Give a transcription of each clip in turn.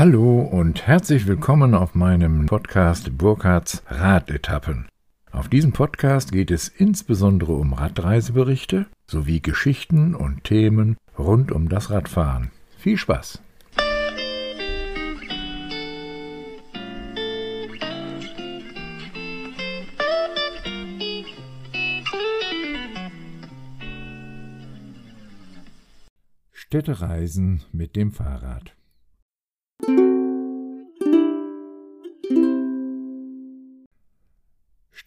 Hallo und herzlich willkommen auf meinem Podcast Burkhards Radetappen. Auf diesem Podcast geht es insbesondere um Radreiseberichte sowie Geschichten und Themen rund um das Radfahren. Viel Spaß! Städtereisen mit dem Fahrrad.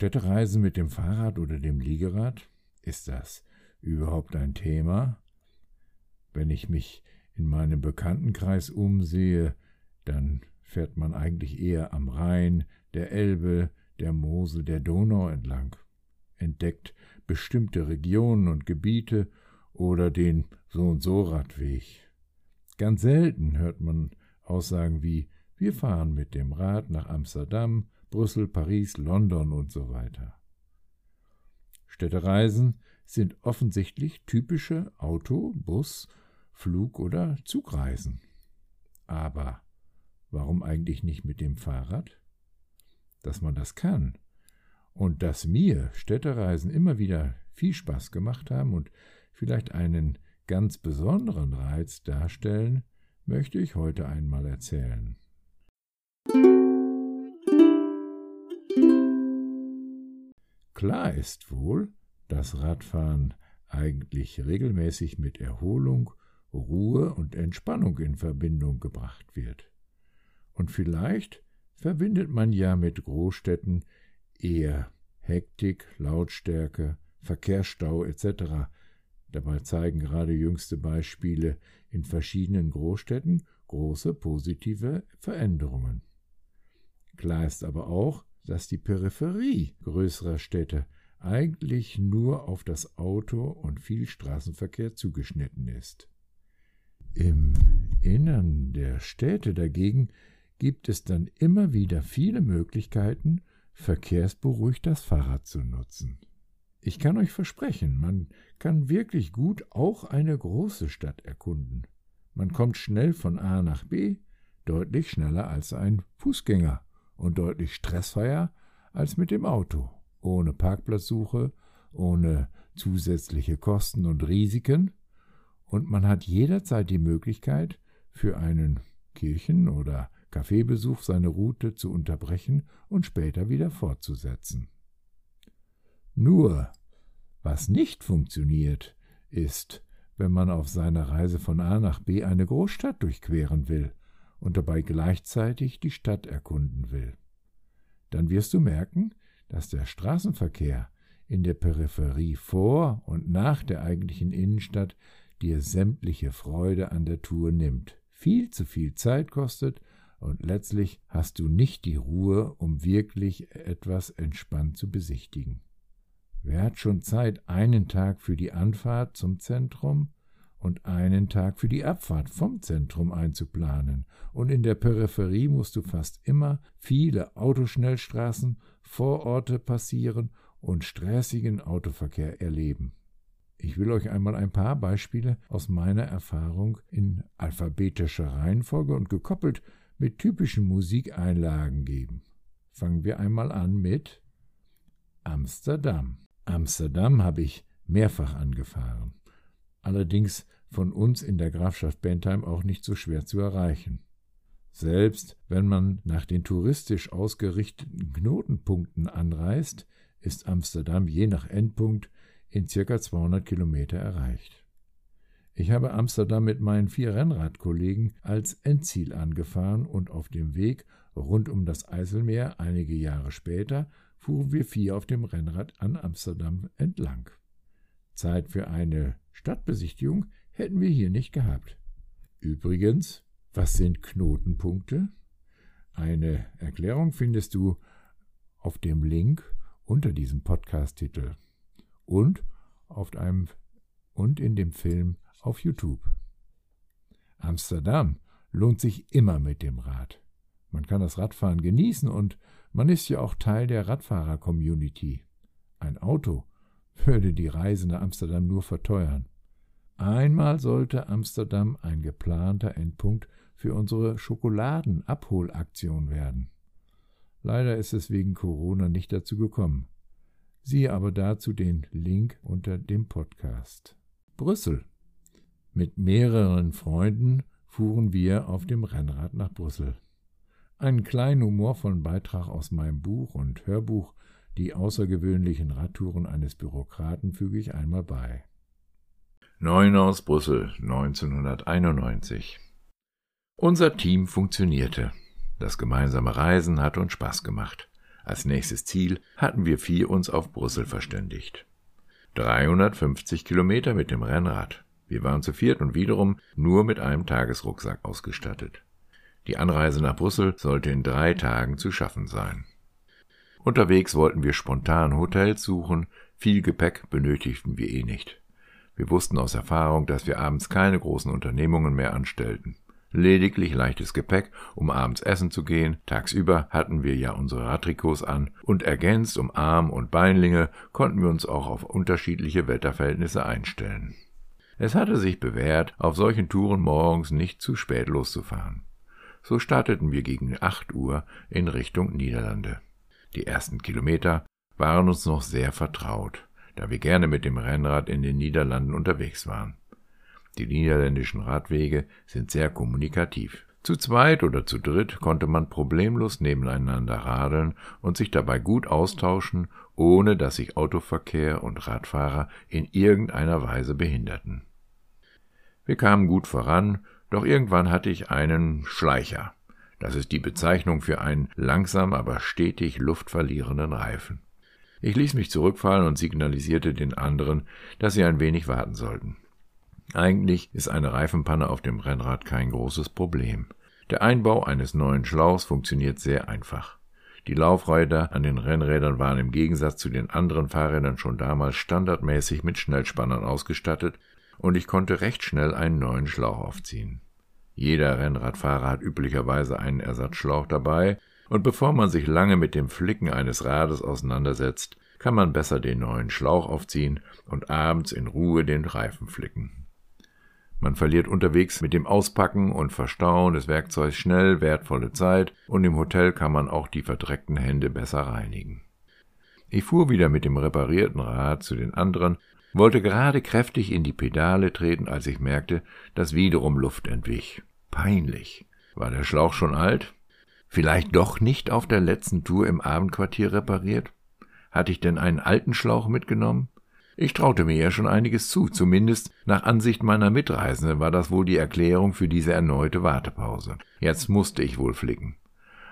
Städtereisen mit dem Fahrrad oder dem Liegerad? Ist das überhaupt ein Thema? Wenn ich mich in meinem Bekanntenkreis umsehe, dann fährt man eigentlich eher am Rhein, der Elbe, der Mosel, der Donau entlang, entdeckt bestimmte Regionen und Gebiete oder den so und so Radweg. Ganz selten hört man Aussagen wie wir fahren mit dem Rad nach Amsterdam, Brüssel, Paris, London und so weiter. Städtereisen sind offensichtlich typische Auto-, Bus-, Flug- oder Zugreisen. Aber warum eigentlich nicht mit dem Fahrrad? Dass man das kann und dass mir Städtereisen immer wieder viel Spaß gemacht haben und vielleicht einen ganz besonderen Reiz darstellen, möchte ich heute einmal erzählen. Klar ist wohl, dass Radfahren eigentlich regelmäßig mit Erholung, Ruhe und Entspannung in Verbindung gebracht wird. Und vielleicht verbindet man ja mit Großstädten eher Hektik, Lautstärke, Verkehrsstau etc. Dabei zeigen gerade jüngste Beispiele in verschiedenen Großstädten große positive Veränderungen. Klar ist aber auch, dass die Peripherie größerer Städte eigentlich nur auf das Auto und viel Straßenverkehr zugeschnitten ist. Im Innern der Städte dagegen gibt es dann immer wieder viele Möglichkeiten, verkehrsberuhigt das Fahrrad zu nutzen. Ich kann euch versprechen, man kann wirklich gut auch eine große Stadt erkunden. Man kommt schnell von A nach B, deutlich schneller als ein Fußgänger und deutlich stressfreier als mit dem Auto, ohne Parkplatzsuche, ohne zusätzliche Kosten und Risiken, und man hat jederzeit die Möglichkeit, für einen Kirchen- oder Kaffeebesuch seine Route zu unterbrechen und später wieder fortzusetzen. Nur, was nicht funktioniert, ist, wenn man auf seiner Reise von A nach B eine Großstadt durchqueren will und dabei gleichzeitig die Stadt erkunden will. Dann wirst du merken, dass der Straßenverkehr in der Peripherie vor und nach der eigentlichen Innenstadt dir sämtliche Freude an der Tour nimmt, viel zu viel Zeit kostet und letztlich hast du nicht die Ruhe, um wirklich etwas entspannt zu besichtigen. Wer hat schon Zeit, einen Tag für die Anfahrt zum Zentrum und einen Tag für die Abfahrt vom Zentrum einzuplanen, und in der Peripherie musst du fast immer viele Autoschnellstraßen, Vororte passieren und stressigen Autoverkehr erleben. Ich will euch einmal ein paar Beispiele aus meiner Erfahrung in alphabetischer Reihenfolge und gekoppelt mit typischen Musikeinlagen geben. Fangen wir einmal an mit Amsterdam. Amsterdam habe ich mehrfach angefahren allerdings von uns in der Grafschaft Bentheim auch nicht so schwer zu erreichen. Selbst wenn man nach den touristisch ausgerichteten Knotenpunkten anreist, ist Amsterdam je nach Endpunkt in circa 200 Kilometer erreicht. Ich habe Amsterdam mit meinen vier Rennradkollegen als Endziel angefahren und auf dem Weg rund um das Eiselmeer einige Jahre später fuhren wir vier auf dem Rennrad an Amsterdam entlang. Zeit für eine Stadtbesichtigung hätten wir hier nicht gehabt. Übrigens, was sind Knotenpunkte? Eine Erklärung findest du auf dem Link unter diesem Podcast-Titel und auf einem und in dem Film auf YouTube. Amsterdam lohnt sich immer mit dem Rad. Man kann das Radfahren genießen und man ist ja auch Teil der Radfahrer-Community. Ein Auto würde die Reise nach Amsterdam nur verteuern. Einmal sollte Amsterdam ein geplanter Endpunkt für unsere Schokoladenabholaktion werden. Leider ist es wegen Corona nicht dazu gekommen. Siehe aber dazu den Link unter dem Podcast. Brüssel. Mit mehreren Freunden fuhren wir auf dem Rennrad nach Brüssel. Einen kleinen humorvollen Beitrag aus meinem Buch und Hörbuch Die außergewöhnlichen Radtouren eines Bürokraten füge ich einmal bei. Neun aus Brüssel 1991 Unser Team funktionierte. Das gemeinsame Reisen hat uns Spaß gemacht. Als nächstes Ziel hatten wir vier uns auf Brüssel verständigt. 350 Kilometer mit dem Rennrad. Wir waren zu viert und wiederum nur mit einem Tagesrucksack ausgestattet. Die Anreise nach Brüssel sollte in drei Tagen zu schaffen sein. Unterwegs wollten wir spontan Hotels suchen, viel Gepäck benötigten wir eh nicht. Wir wussten aus Erfahrung, dass wir abends keine großen Unternehmungen mehr anstellten lediglich leichtes Gepäck, um abends essen zu gehen, tagsüber hatten wir ja unsere Radtrikots an, und ergänzt um Arm- und Beinlinge konnten wir uns auch auf unterschiedliche Wetterverhältnisse einstellen. Es hatte sich bewährt, auf solchen Touren morgens nicht zu spät loszufahren. So starteten wir gegen acht Uhr in Richtung Niederlande. Die ersten Kilometer waren uns noch sehr vertraut, da wir gerne mit dem Rennrad in den Niederlanden unterwegs waren. Die niederländischen Radwege sind sehr kommunikativ. Zu zweit oder zu dritt konnte man problemlos nebeneinander radeln und sich dabei gut austauschen, ohne dass sich Autoverkehr und Radfahrer in irgendeiner Weise behinderten. Wir kamen gut voran, doch irgendwann hatte ich einen Schleicher. Das ist die Bezeichnung für einen langsam aber stetig Luft verlierenden Reifen. Ich ließ mich zurückfallen und signalisierte den anderen, dass sie ein wenig warten sollten. Eigentlich ist eine Reifenpanne auf dem Rennrad kein großes Problem. Der Einbau eines neuen Schlauchs funktioniert sehr einfach. Die Laufräder an den Rennrädern waren im Gegensatz zu den anderen Fahrrädern schon damals standardmäßig mit Schnellspannern ausgestattet und ich konnte recht schnell einen neuen Schlauch aufziehen. Jeder Rennradfahrer hat üblicherweise einen Ersatzschlauch dabei, und bevor man sich lange mit dem Flicken eines Rades auseinandersetzt, kann man besser den neuen Schlauch aufziehen und abends in Ruhe den Reifen flicken. Man verliert unterwegs mit dem Auspacken und Verstauen des Werkzeugs schnell wertvolle Zeit und im Hotel kann man auch die verdreckten Hände besser reinigen. Ich fuhr wieder mit dem reparierten Rad zu den anderen, wollte gerade kräftig in die Pedale treten, als ich merkte, dass wiederum Luft entwich. Peinlich. War der Schlauch schon alt? Vielleicht doch nicht auf der letzten Tour im Abendquartier repariert? Hatte ich denn einen alten Schlauch mitgenommen? Ich traute mir ja schon einiges zu, zumindest nach Ansicht meiner Mitreisenden war das wohl die Erklärung für diese erneute Wartepause. Jetzt musste ich wohl flicken.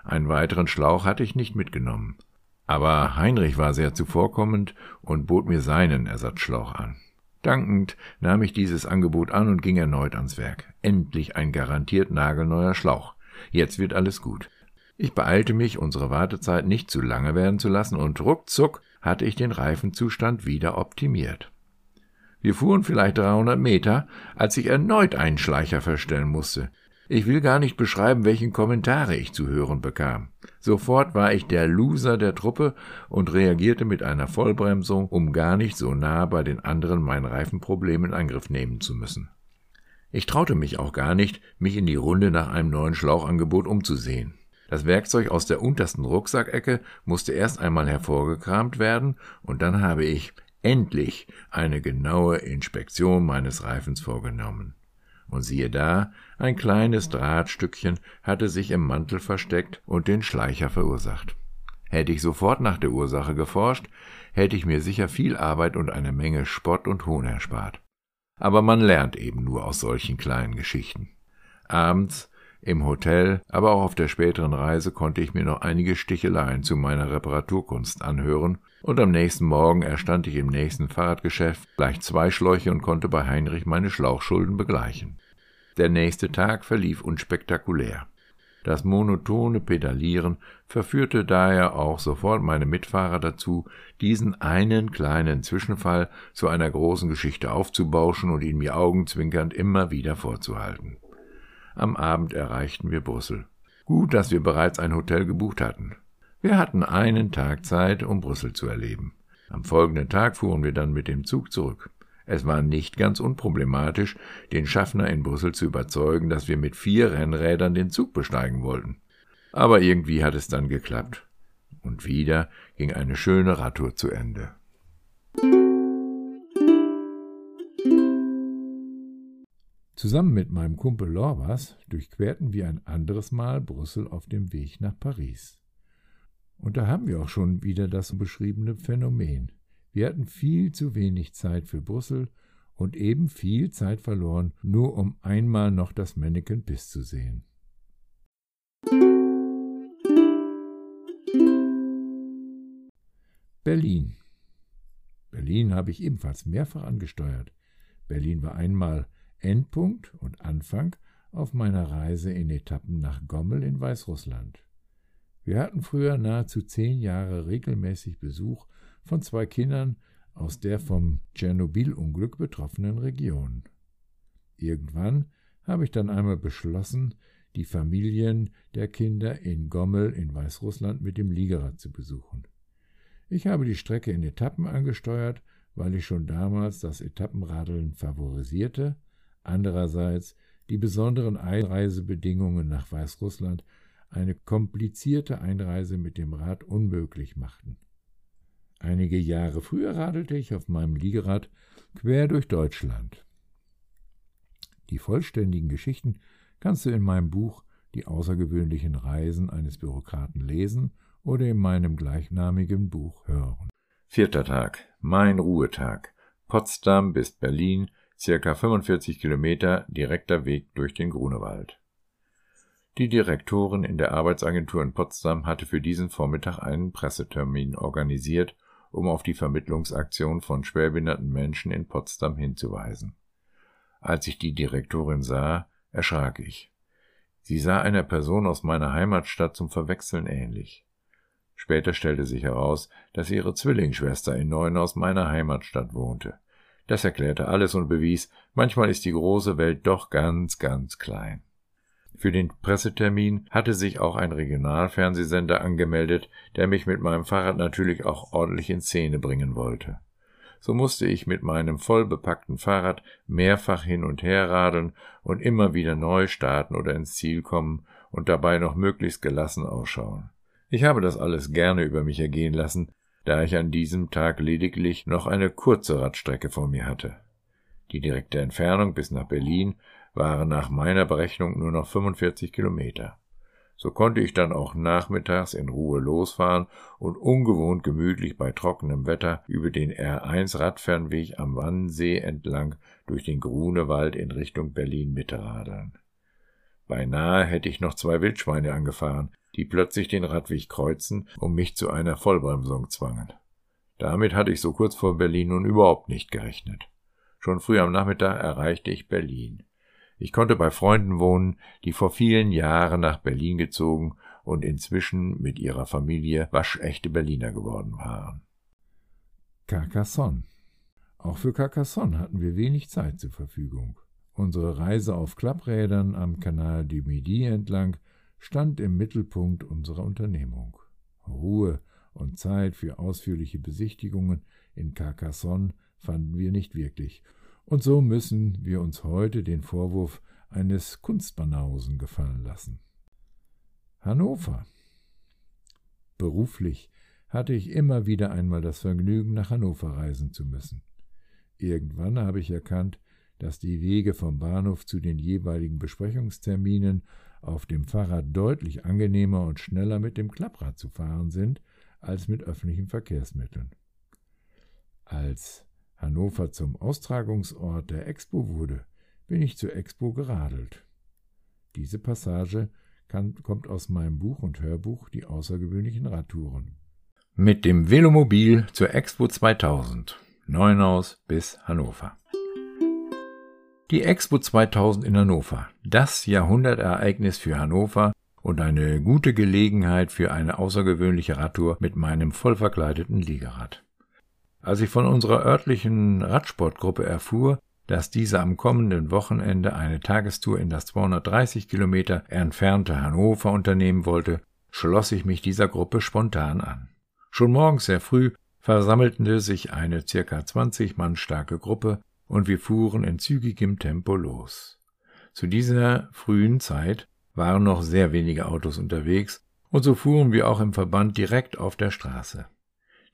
Einen weiteren Schlauch hatte ich nicht mitgenommen. Aber Heinrich war sehr zuvorkommend und bot mir seinen Ersatzschlauch an. Dankend nahm ich dieses Angebot an und ging erneut ans Werk. Endlich ein garantiert nagelneuer Schlauch. Jetzt wird alles gut. Ich beeilte mich, unsere Wartezeit nicht zu lange werden zu lassen, und ruckzuck hatte ich den Reifenzustand wieder optimiert. Wir fuhren vielleicht 300 Meter, als ich erneut einen Schleicher verstellen musste. Ich will gar nicht beschreiben, welchen Kommentare ich zu hören bekam. Sofort war ich der Loser der Truppe und reagierte mit einer Vollbremsung, um gar nicht so nah bei den anderen mein Reifenproblem in Angriff nehmen zu müssen. Ich traute mich auch gar nicht, mich in die Runde nach einem neuen Schlauchangebot umzusehen. Das Werkzeug aus der untersten Rucksackecke musste erst einmal hervorgekramt werden, und dann habe ich endlich eine genaue Inspektion meines Reifens vorgenommen. Und siehe da, ein kleines Drahtstückchen hatte sich im Mantel versteckt und den Schleicher verursacht. Hätte ich sofort nach der Ursache geforscht, hätte ich mir sicher viel Arbeit und eine Menge Spott und Hohn erspart. Aber man lernt eben nur aus solchen kleinen Geschichten. Abends im Hotel, aber auch auf der späteren Reise konnte ich mir noch einige Sticheleien zu meiner Reparaturkunst anhören, und am nächsten Morgen erstand ich im nächsten Fahrradgeschäft gleich zwei Schläuche und konnte bei Heinrich meine Schlauchschulden begleichen. Der nächste Tag verlief unspektakulär. Das monotone Pedalieren verführte daher auch sofort meine Mitfahrer dazu, diesen einen kleinen Zwischenfall zu einer großen Geschichte aufzubauschen und ihn mir augenzwinkernd immer wieder vorzuhalten. Am Abend erreichten wir Brüssel. Gut, dass wir bereits ein Hotel gebucht hatten. Wir hatten einen Tag Zeit, um Brüssel zu erleben. Am folgenden Tag fuhren wir dann mit dem Zug zurück. Es war nicht ganz unproblematisch, den Schaffner in Brüssel zu überzeugen, dass wir mit vier Rennrädern den Zug besteigen wollten. Aber irgendwie hat es dann geklappt. Und wieder ging eine schöne Radtour zu Ende. Zusammen mit meinem Kumpel Lorbas durchquerten wir ein anderes Mal Brüssel auf dem Weg nach Paris. Und da haben wir auch schon wieder das beschriebene Phänomen. Wir hatten viel zu wenig Zeit für Brüssel und eben viel Zeit verloren, nur um einmal noch das Mannequin Piss zu sehen. Berlin. Berlin habe ich ebenfalls mehrfach angesteuert. Berlin war einmal Endpunkt und Anfang auf meiner Reise in Etappen nach Gommel in Weißrussland. Wir hatten früher nahezu zehn Jahre regelmäßig Besuch von zwei Kindern aus der vom Tschernobyl-Unglück betroffenen Region. Irgendwann habe ich dann einmal beschlossen, die Familien der Kinder in Gommel in Weißrussland mit dem Liegerad zu besuchen. Ich habe die Strecke in Etappen angesteuert, weil ich schon damals das Etappenradeln favorisierte andererseits die besonderen Einreisebedingungen nach Weißrussland eine komplizierte Einreise mit dem Rad unmöglich machten. Einige Jahre früher radelte ich auf meinem Liegerad quer durch Deutschland. Die vollständigen Geschichten kannst du in meinem Buch Die außergewöhnlichen Reisen eines Bürokraten lesen oder in meinem gleichnamigen Buch hören. Vierter Tag. Mein Ruhetag. Potsdam bis Berlin circa 45 Kilometer direkter Weg durch den Grunewald. Die Direktorin in der Arbeitsagentur in Potsdam hatte für diesen Vormittag einen Pressetermin organisiert, um auf die Vermittlungsaktion von schwerbehinderten Menschen in Potsdam hinzuweisen. Als ich die Direktorin sah, erschrak ich. Sie sah einer Person aus meiner Heimatstadt zum Verwechseln ähnlich. Später stellte sich heraus, dass ihre Zwillingsschwester in Neuen aus meiner Heimatstadt wohnte. Das erklärte alles und bewies, manchmal ist die große Welt doch ganz, ganz klein. Für den Pressetermin hatte sich auch ein Regionalfernsehsender angemeldet, der mich mit meinem Fahrrad natürlich auch ordentlich in Szene bringen wollte. So musste ich mit meinem vollbepackten Fahrrad mehrfach hin und her radeln und immer wieder neu starten oder ins Ziel kommen und dabei noch möglichst gelassen ausschauen. Ich habe das alles gerne über mich ergehen lassen, da ich an diesem Tag lediglich noch eine kurze Radstrecke vor mir hatte. Die direkte Entfernung bis nach Berlin waren nach meiner Berechnung nur noch 45 Kilometer. So konnte ich dann auch nachmittags in Ruhe losfahren und ungewohnt gemütlich bei trockenem Wetter über den R1 Radfernweg am Wannsee entlang durch den Grunewald in Richtung Berlin Mitte radeln. Beinahe hätte ich noch zwei Wildschweine angefahren, die plötzlich den Radweg kreuzen und mich zu einer Vollbremsung zwangen. Damit hatte ich so kurz vor Berlin nun überhaupt nicht gerechnet. Schon früh am Nachmittag erreichte ich Berlin. Ich konnte bei Freunden wohnen, die vor vielen Jahren nach Berlin gezogen und inzwischen mit ihrer Familie waschechte Berliner geworden waren. Carcassonne. Auch für Carcassonne hatten wir wenig Zeit zur Verfügung. Unsere Reise auf Klapprädern am Kanal du Midi entlang stand im Mittelpunkt unserer Unternehmung. Ruhe und Zeit für ausführliche Besichtigungen in Carcassonne fanden wir nicht wirklich, und so müssen wir uns heute den Vorwurf eines Kunstbanausen gefallen lassen. Hannover. Beruflich hatte ich immer wieder einmal das Vergnügen, nach Hannover reisen zu müssen. Irgendwann habe ich erkannt, dass die Wege vom Bahnhof zu den jeweiligen Besprechungsterminen auf dem Fahrrad deutlich angenehmer und schneller mit dem Klapprad zu fahren sind als mit öffentlichen Verkehrsmitteln. Als Hannover zum Austragungsort der Expo wurde, bin ich zur Expo geradelt. Diese Passage kann, kommt aus meinem Buch und Hörbuch Die außergewöhnlichen Radtouren. Mit dem Velomobil zur Expo 2000, Neunaus bis Hannover. Die Expo 2000 in Hannover, das Jahrhundertereignis für Hannover und eine gute Gelegenheit für eine außergewöhnliche Radtour mit meinem vollverkleideten Liegerad. Als ich von unserer örtlichen Radsportgruppe erfuhr, dass diese am kommenden Wochenende eine Tagestour in das 230 Kilometer entfernte Hannover unternehmen wollte, schloss ich mich dieser Gruppe spontan an. Schon morgens sehr früh versammelte sich eine circa 20 Mann starke Gruppe und wir fuhren in zügigem Tempo los. Zu dieser frühen Zeit waren noch sehr wenige Autos unterwegs, und so fuhren wir auch im Verband direkt auf der Straße.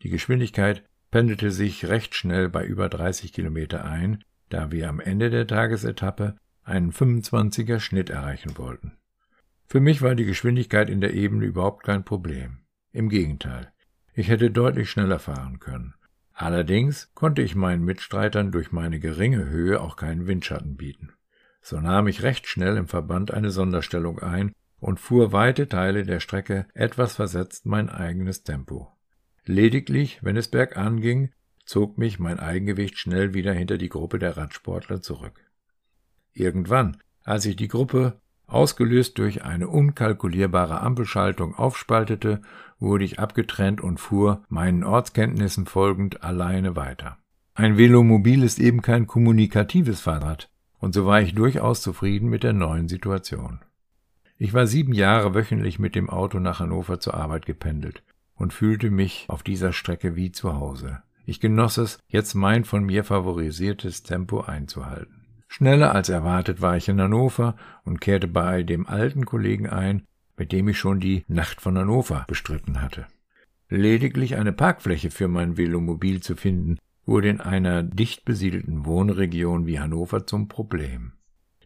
Die Geschwindigkeit pendelte sich recht schnell bei über 30 Kilometer ein, da wir am Ende der Tagesetappe einen 25er Schnitt erreichen wollten. Für mich war die Geschwindigkeit in der Ebene überhaupt kein Problem. Im Gegenteil, ich hätte deutlich schneller fahren können. Allerdings konnte ich meinen Mitstreitern durch meine geringe Höhe auch keinen Windschatten bieten. So nahm ich recht schnell im Verband eine Sonderstellung ein und fuhr weite Teile der Strecke etwas versetzt mein eigenes Tempo. Lediglich, wenn es bergan ging, zog mich mein Eigengewicht schnell wieder hinter die Gruppe der Radsportler zurück. Irgendwann, als ich die Gruppe, ausgelöst durch eine unkalkulierbare Ampelschaltung, aufspaltete, wurde ich abgetrennt und fuhr, meinen Ortskenntnissen folgend, alleine weiter. Ein Velomobil ist eben kein kommunikatives Fahrrad, und so war ich durchaus zufrieden mit der neuen Situation. Ich war sieben Jahre wöchentlich mit dem Auto nach Hannover zur Arbeit gependelt und fühlte mich auf dieser Strecke wie zu Hause. Ich genoss es, jetzt mein von mir favorisiertes Tempo einzuhalten. Schneller als erwartet war ich in Hannover und kehrte bei dem alten Kollegen ein, mit dem ich schon die Nacht von Hannover bestritten hatte. Lediglich eine Parkfläche für mein Velomobil zu finden, wurde in einer dicht besiedelten Wohnregion wie Hannover zum Problem.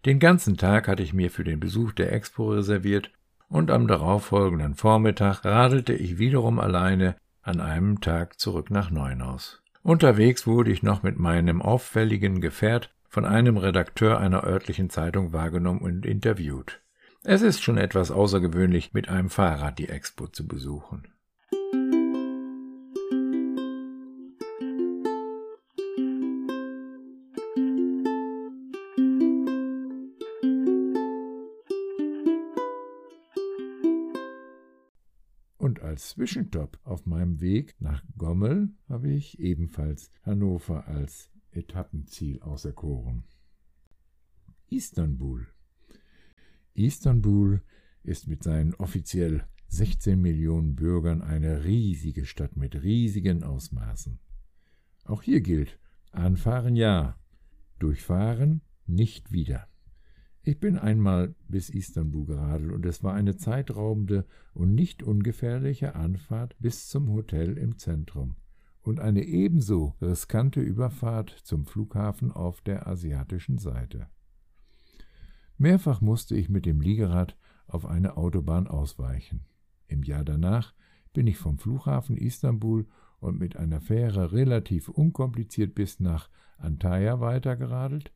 Den ganzen Tag hatte ich mir für den Besuch der Expo reserviert und am darauffolgenden Vormittag radelte ich wiederum alleine an einem Tag zurück nach Neunaus. Unterwegs wurde ich noch mit meinem auffälligen Gefährt von einem Redakteur einer örtlichen Zeitung wahrgenommen und interviewt. Es ist schon etwas außergewöhnlich, mit einem Fahrrad die Expo zu besuchen. Und als Zwischenstopp auf meinem Weg nach Gommel habe ich ebenfalls Hannover als Etappenziel auserkoren. Istanbul. Istanbul ist mit seinen offiziell 16 Millionen Bürgern eine riesige Stadt mit riesigen Ausmaßen. Auch hier gilt, anfahren ja, durchfahren nicht wieder. Ich bin einmal bis Istanbul geradelt und es war eine zeitraubende und nicht ungefährliche Anfahrt bis zum Hotel im Zentrum und eine ebenso riskante Überfahrt zum Flughafen auf der asiatischen Seite. Mehrfach musste ich mit dem Liegerad auf eine Autobahn ausweichen. Im Jahr danach bin ich vom Flughafen Istanbul und mit einer Fähre relativ unkompliziert bis nach Antalya weitergeradelt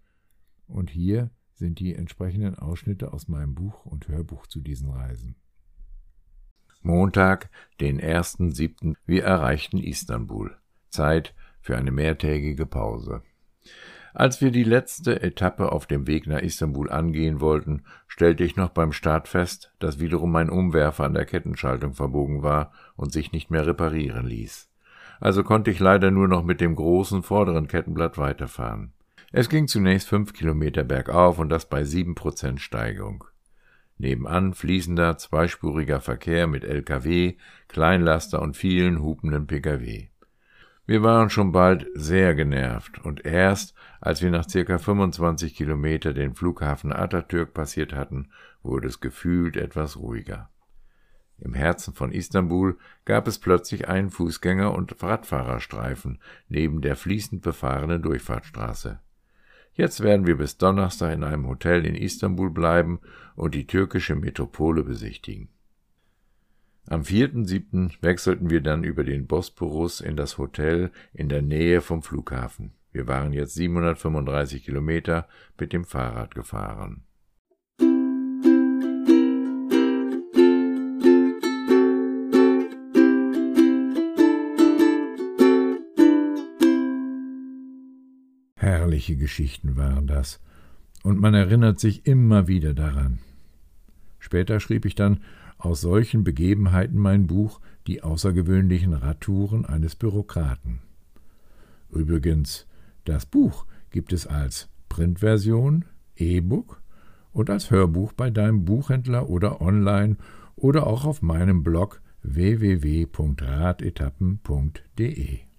und hier sind die entsprechenden Ausschnitte aus meinem Buch und Hörbuch zu diesen Reisen. Montag, den 1.7. Wir erreichten Istanbul. Zeit für eine mehrtägige Pause. Als wir die letzte Etappe auf dem Weg nach Istanbul angehen wollten, stellte ich noch beim Start fest, dass wiederum mein Umwerfer an der Kettenschaltung verbogen war und sich nicht mehr reparieren ließ. Also konnte ich leider nur noch mit dem großen vorderen Kettenblatt weiterfahren. Es ging zunächst fünf Kilometer bergauf und das bei sieben Prozent Steigung. Nebenan fließender, zweispuriger Verkehr mit LKW, Kleinlaster und vielen hupenden Pkw. Wir waren schon bald sehr genervt und erst, als wir nach circa 25 Kilometer den Flughafen Atatürk passiert hatten, wurde es gefühlt etwas ruhiger. Im Herzen von Istanbul gab es plötzlich einen Fußgänger- und Radfahrerstreifen neben der fließend befahrenen Durchfahrtsstraße. Jetzt werden wir bis Donnerstag in einem Hotel in Istanbul bleiben und die türkische Metropole besichtigen. Am 4.7. wechselten wir dann über den Bosporus in das Hotel in der Nähe vom Flughafen. Wir waren jetzt 735 Kilometer mit dem Fahrrad gefahren. Herrliche Geschichten waren das, und man erinnert sich immer wieder daran. Später schrieb ich dann aus solchen Begebenheiten mein Buch Die außergewöhnlichen Radtouren eines Bürokraten. Übrigens, das Buch gibt es als Printversion, E-Book und als Hörbuch bei deinem Buchhändler oder online oder auch auf meinem Blog www.radetappen.de.